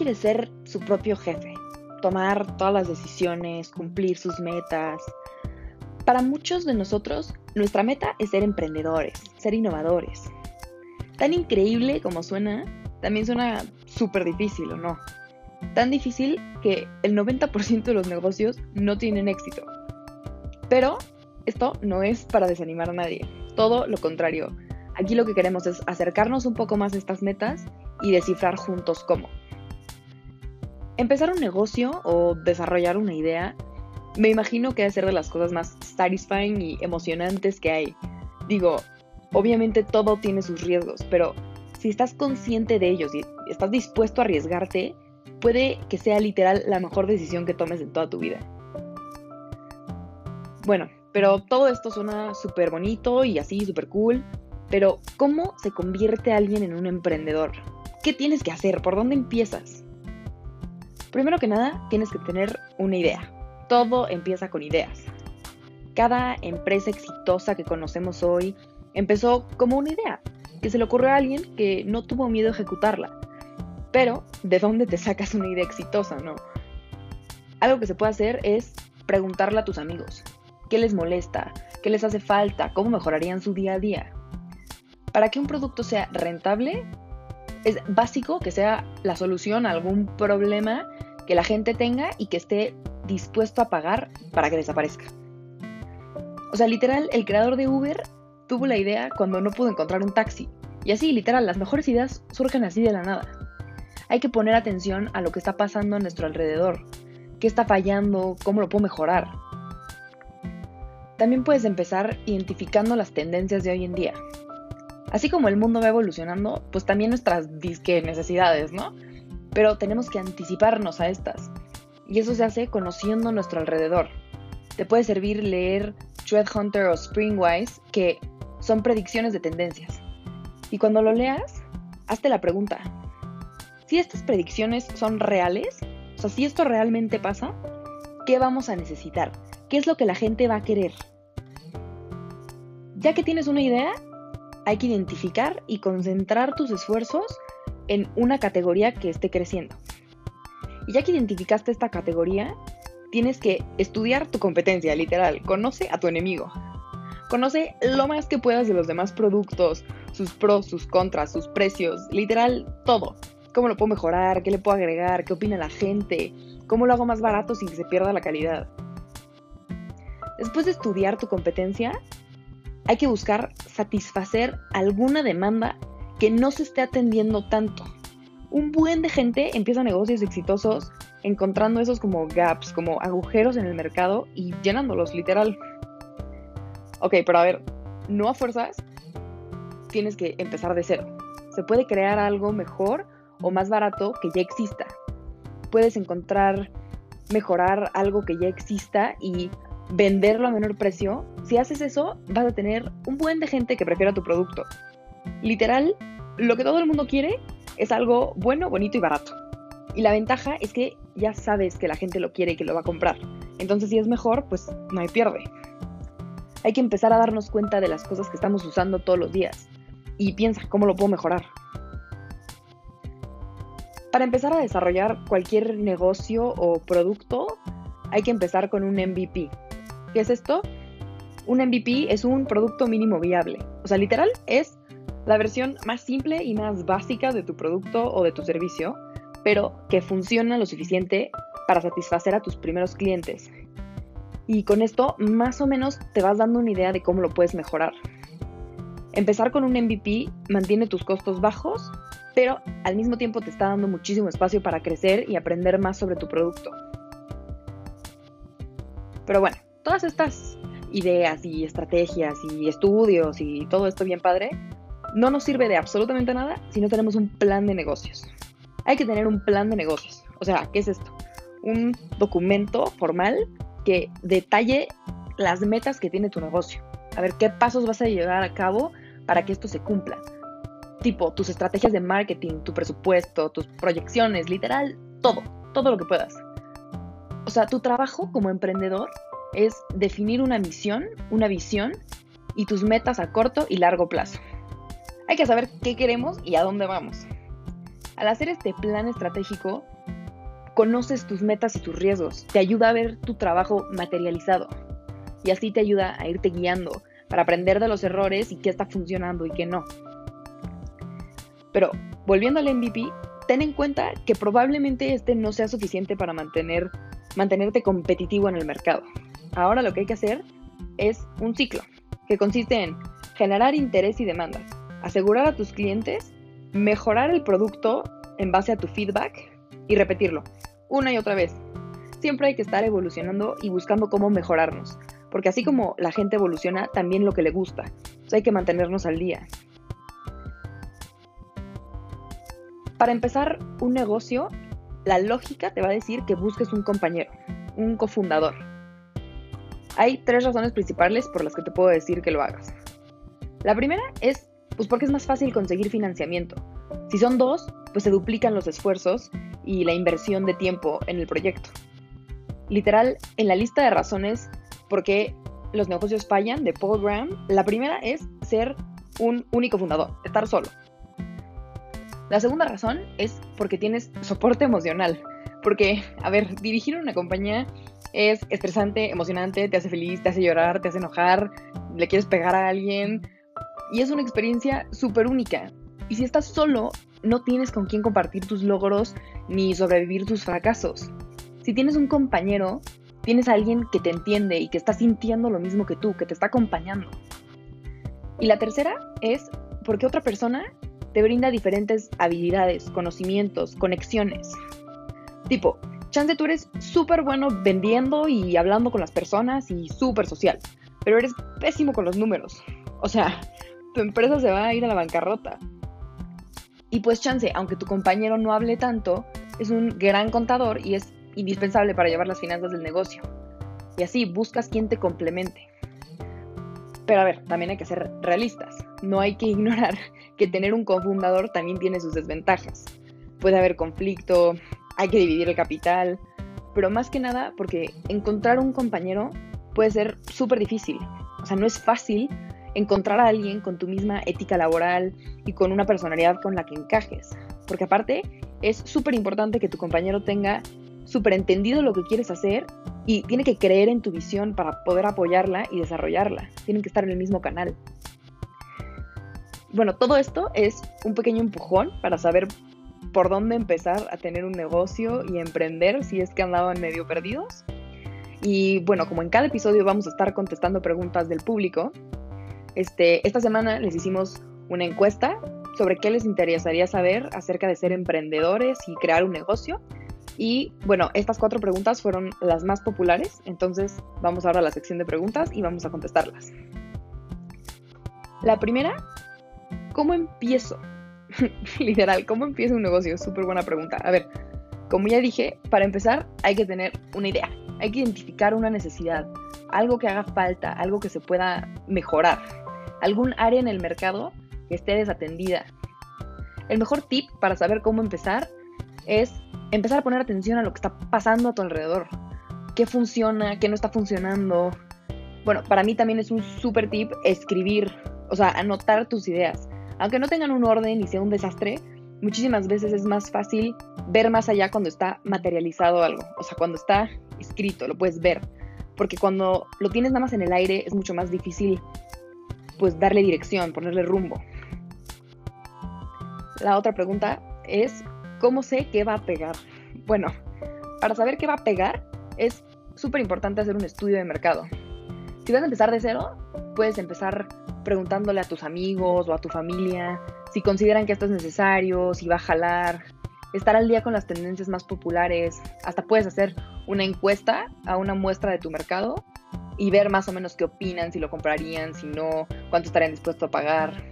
quiere ser su propio jefe, tomar todas las decisiones, cumplir sus metas. Para muchos de nosotros, nuestra meta es ser emprendedores, ser innovadores. Tan increíble como suena, también suena súper difícil, ¿o no? Tan difícil que el 90% de los negocios no tienen éxito. Pero esto no es para desanimar a nadie, todo lo contrario. Aquí lo que queremos es acercarnos un poco más a estas metas y descifrar juntos cómo. Empezar un negocio o desarrollar una idea, me imagino que debe ser de las cosas más satisfying y emocionantes que hay. Digo, obviamente todo tiene sus riesgos, pero si estás consciente de ellos y estás dispuesto a arriesgarte, puede que sea literal la mejor decisión que tomes en toda tu vida. Bueno, pero todo esto suena súper bonito y así, súper cool. Pero, ¿cómo se convierte alguien en un emprendedor? ¿Qué tienes que hacer? ¿Por dónde empiezas? Primero que nada, tienes que tener una idea. Todo empieza con ideas. Cada empresa exitosa que conocemos hoy empezó como una idea, que se le ocurrió a alguien que no tuvo miedo a ejecutarla. Pero, ¿de dónde te sacas una idea exitosa, no? Algo que se puede hacer es preguntarle a tus amigos qué les molesta, qué les hace falta, cómo mejorarían su día a día. Para que un producto sea rentable, es básico que sea la solución a algún problema que la gente tenga y que esté dispuesto a pagar para que desaparezca. O sea, literal, el creador de Uber tuvo la idea cuando no pudo encontrar un taxi. Y así, literal, las mejores ideas surgen así de la nada. Hay que poner atención a lo que está pasando a nuestro alrededor. ¿Qué está fallando? ¿Cómo lo puedo mejorar? También puedes empezar identificando las tendencias de hoy en día. Así como el mundo va evolucionando, pues también nuestras disque necesidades, ¿no? Pero tenemos que anticiparnos a estas. Y eso se hace conociendo nuestro alrededor. Te puede servir leer Hunter o Springwise, que son predicciones de tendencias. Y cuando lo leas, hazte la pregunta, si estas predicciones son reales, o sea, si esto realmente pasa, ¿qué vamos a necesitar? ¿Qué es lo que la gente va a querer? Ya que tienes una idea, hay que identificar y concentrar tus esfuerzos en una categoría que esté creciendo. Y ya que identificaste esta categoría, tienes que estudiar tu competencia, literal. Conoce a tu enemigo. Conoce lo más que puedas de los demás productos, sus pros, sus contras, sus precios, literal todo. ¿Cómo lo puedo mejorar? ¿Qué le puedo agregar? ¿Qué opina la gente? ¿Cómo lo hago más barato sin que se pierda la calidad? Después de estudiar tu competencia, hay que buscar satisfacer alguna demanda que no se esté atendiendo tanto. Un buen de gente empieza negocios exitosos encontrando esos como gaps, como agujeros en el mercado y llenándolos literal. Ok, pero a ver, no a fuerzas tienes que empezar de cero. Se puede crear algo mejor o más barato que ya exista. Puedes encontrar, mejorar algo que ya exista y venderlo a menor precio. Si haces eso, vas a tener un buen de gente que prefiera tu producto. Literal, lo que todo el mundo quiere es algo bueno, bonito y barato. Y la ventaja es que ya sabes que la gente lo quiere y que lo va a comprar. Entonces, si es mejor, pues no hay pierde. Hay que empezar a darnos cuenta de las cosas que estamos usando todos los días y piensa cómo lo puedo mejorar. Para empezar a desarrollar cualquier negocio o producto, hay que empezar con un MVP. ¿Qué es esto? Un MVP es un producto mínimo viable. O sea, literal es la versión más simple y más básica de tu producto o de tu servicio, pero que funciona lo suficiente para satisfacer a tus primeros clientes. Y con esto más o menos te vas dando una idea de cómo lo puedes mejorar. Empezar con un MVP mantiene tus costos bajos, pero al mismo tiempo te está dando muchísimo espacio para crecer y aprender más sobre tu producto. Pero bueno, todas estas ideas y estrategias y estudios y todo esto bien padre, no nos sirve de absolutamente nada si no tenemos un plan de negocios. Hay que tener un plan de negocios. O sea, ¿qué es esto? Un documento formal que detalle las metas que tiene tu negocio. A ver qué pasos vas a llevar a cabo para que esto se cumpla. Tipo, tus estrategias de marketing, tu presupuesto, tus proyecciones, literal, todo, todo lo que puedas. O sea, tu trabajo como emprendedor es definir una misión, una visión y tus metas a corto y largo plazo. Hay que saber qué queremos y a dónde vamos. Al hacer este plan estratégico, conoces tus metas y tus riesgos, te ayuda a ver tu trabajo materializado y así te ayuda a irte guiando para aprender de los errores y qué está funcionando y qué no. Pero volviendo al MVP, ten en cuenta que probablemente este no sea suficiente para mantener, mantenerte competitivo en el mercado. Ahora lo que hay que hacer es un ciclo, que consiste en generar interés y demandas, asegurar a tus clientes, mejorar el producto en base a tu feedback y repetirlo una y otra vez. Siempre hay que estar evolucionando y buscando cómo mejorarnos, porque así como la gente evoluciona, también lo que le gusta. hay que mantenernos al día. Para empezar un negocio, la lógica te va a decir que busques un compañero, un cofundador. Hay tres razones principales por las que te puedo decir que lo hagas. La primera es pues porque es más fácil conseguir financiamiento. Si son dos, pues se duplican los esfuerzos y la inversión de tiempo en el proyecto. Literal, en la lista de razones por qué los negocios fallan de Paul Graham, la primera es ser un único fundador, estar solo. La segunda razón es porque tienes soporte emocional. Porque, a ver, dirigir una compañía es estresante, emocionante, te hace feliz, te hace llorar, te hace enojar, le quieres pegar a alguien. Y es una experiencia súper única. Y si estás solo, no tienes con quién compartir tus logros ni sobrevivir tus fracasos. Si tienes un compañero, tienes alguien que te entiende y que está sintiendo lo mismo que tú, que te está acompañando. Y la tercera es porque otra persona te brinda diferentes habilidades, conocimientos, conexiones. Tipo, chance tú eres súper bueno vendiendo y hablando con las personas y súper social, pero eres pésimo con los números. O sea, tu empresa se va a ir a la bancarrota. Y pues chance, aunque tu compañero no hable tanto, es un gran contador y es indispensable para llevar las finanzas del negocio. Y así buscas quien te complemente. Pero a ver, también hay que ser realistas. No hay que ignorar que tener un cofundador también tiene sus desventajas. Puede haber conflicto, hay que dividir el capital, pero más que nada porque encontrar un compañero puede ser súper difícil. O sea, no es fácil encontrar a alguien con tu misma ética laboral y con una personalidad con la que encajes. Porque aparte, es súper importante que tu compañero tenga súper entendido lo que quieres hacer y tiene que creer en tu visión para poder apoyarla y desarrollarla. Tienen que estar en el mismo canal. Bueno, todo esto es un pequeño empujón para saber por dónde empezar a tener un negocio y emprender si es que andaban medio perdidos. Y bueno, como en cada episodio vamos a estar contestando preguntas del público, este, esta semana les hicimos una encuesta sobre qué les interesaría saber acerca de ser emprendedores y crear un negocio. Y bueno, estas cuatro preguntas fueron las más populares, entonces vamos ahora a la sección de preguntas y vamos a contestarlas. La primera, ¿cómo empiezo? Literal, ¿cómo empiezo un negocio? Súper buena pregunta. A ver, como ya dije, para empezar hay que tener una idea, hay que identificar una necesidad, algo que haga falta, algo que se pueda mejorar algún área en el mercado que esté desatendida. El mejor tip para saber cómo empezar es empezar a poner atención a lo que está pasando a tu alrededor. ¿Qué funciona? ¿Qué no está funcionando? Bueno, para mí también es un súper tip escribir, o sea, anotar tus ideas. Aunque no tengan un orden y sea un desastre, muchísimas veces es más fácil ver más allá cuando está materializado algo. O sea, cuando está escrito, lo puedes ver. Porque cuando lo tienes nada más en el aire es mucho más difícil pues darle dirección, ponerle rumbo. La otra pregunta es, ¿cómo sé qué va a pegar? Bueno, para saber qué va a pegar es súper importante hacer un estudio de mercado. Si vas a empezar de cero, puedes empezar preguntándole a tus amigos o a tu familia si consideran que esto es necesario, si va a jalar, estar al día con las tendencias más populares, hasta puedes hacer una encuesta a una muestra de tu mercado y ver más o menos qué opinan, si lo comprarían, si no, cuánto estarían dispuestos a pagar.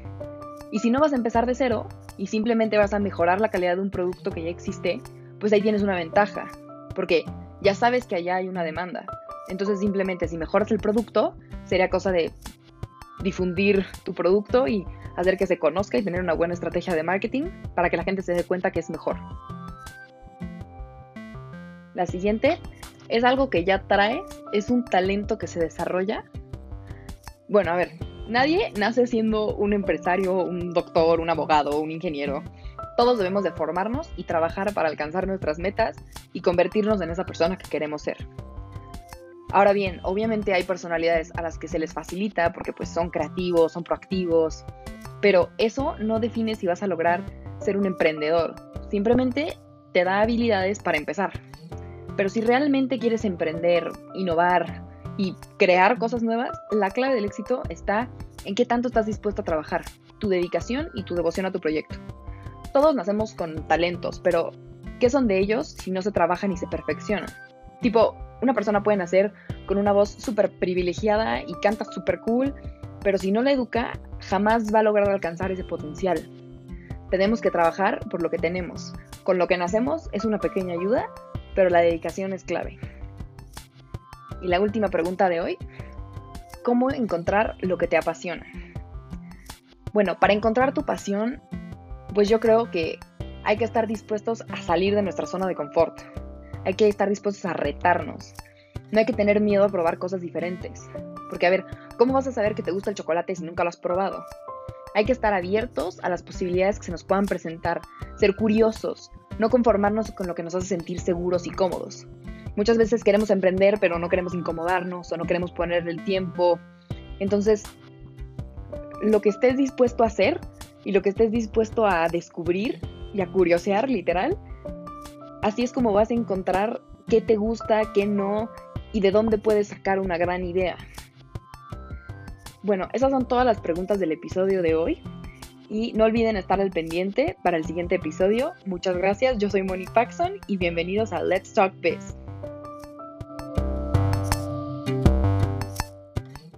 Y si no vas a empezar de cero y simplemente vas a mejorar la calidad de un producto que ya existe, pues ahí tienes una ventaja, porque ya sabes que allá hay una demanda. Entonces simplemente si mejoras el producto, sería cosa de difundir tu producto y hacer que se conozca y tener una buena estrategia de marketing para que la gente se dé cuenta que es mejor. La siguiente es algo que ya traes, es un talento que se desarrolla. Bueno, a ver, nadie nace siendo un empresario, un doctor, un abogado, un ingeniero. Todos debemos de formarnos y trabajar para alcanzar nuestras metas y convertirnos en esa persona que queremos ser. Ahora bien, obviamente hay personalidades a las que se les facilita porque pues son creativos, son proactivos, pero eso no define si vas a lograr ser un emprendedor. Simplemente te da habilidades para empezar. Pero si realmente quieres emprender, innovar y crear cosas nuevas, la clave del éxito está en qué tanto estás dispuesto a trabajar, tu dedicación y tu devoción a tu proyecto. Todos nacemos con talentos, pero ¿qué son de ellos si no se trabajan y se perfeccionan? Tipo, una persona puede nacer con una voz súper privilegiada y canta súper cool, pero si no la educa, jamás va a lograr alcanzar ese potencial. Tenemos que trabajar por lo que tenemos. Con lo que nacemos es una pequeña ayuda, pero la dedicación es clave. Y la última pregunta de hoy, ¿cómo encontrar lo que te apasiona? Bueno, para encontrar tu pasión, pues yo creo que hay que estar dispuestos a salir de nuestra zona de confort. Hay que estar dispuestos a retarnos. No hay que tener miedo a probar cosas diferentes. Porque, a ver, ¿cómo vas a saber que te gusta el chocolate si nunca lo has probado? Hay que estar abiertos a las posibilidades que se nos puedan presentar, ser curiosos, no conformarnos con lo que nos hace sentir seguros y cómodos. Muchas veces queremos emprender, pero no queremos incomodarnos o no queremos poner el tiempo. Entonces, lo que estés dispuesto a hacer y lo que estés dispuesto a descubrir y a curiosear, literal, así es como vas a encontrar qué te gusta, qué no y de dónde puedes sacar una gran idea. Bueno, esas son todas las preguntas del episodio de hoy. Y no olviden estar al pendiente para el siguiente episodio. Muchas gracias, yo soy Moni Paxson y bienvenidos a Let's Talk Biz.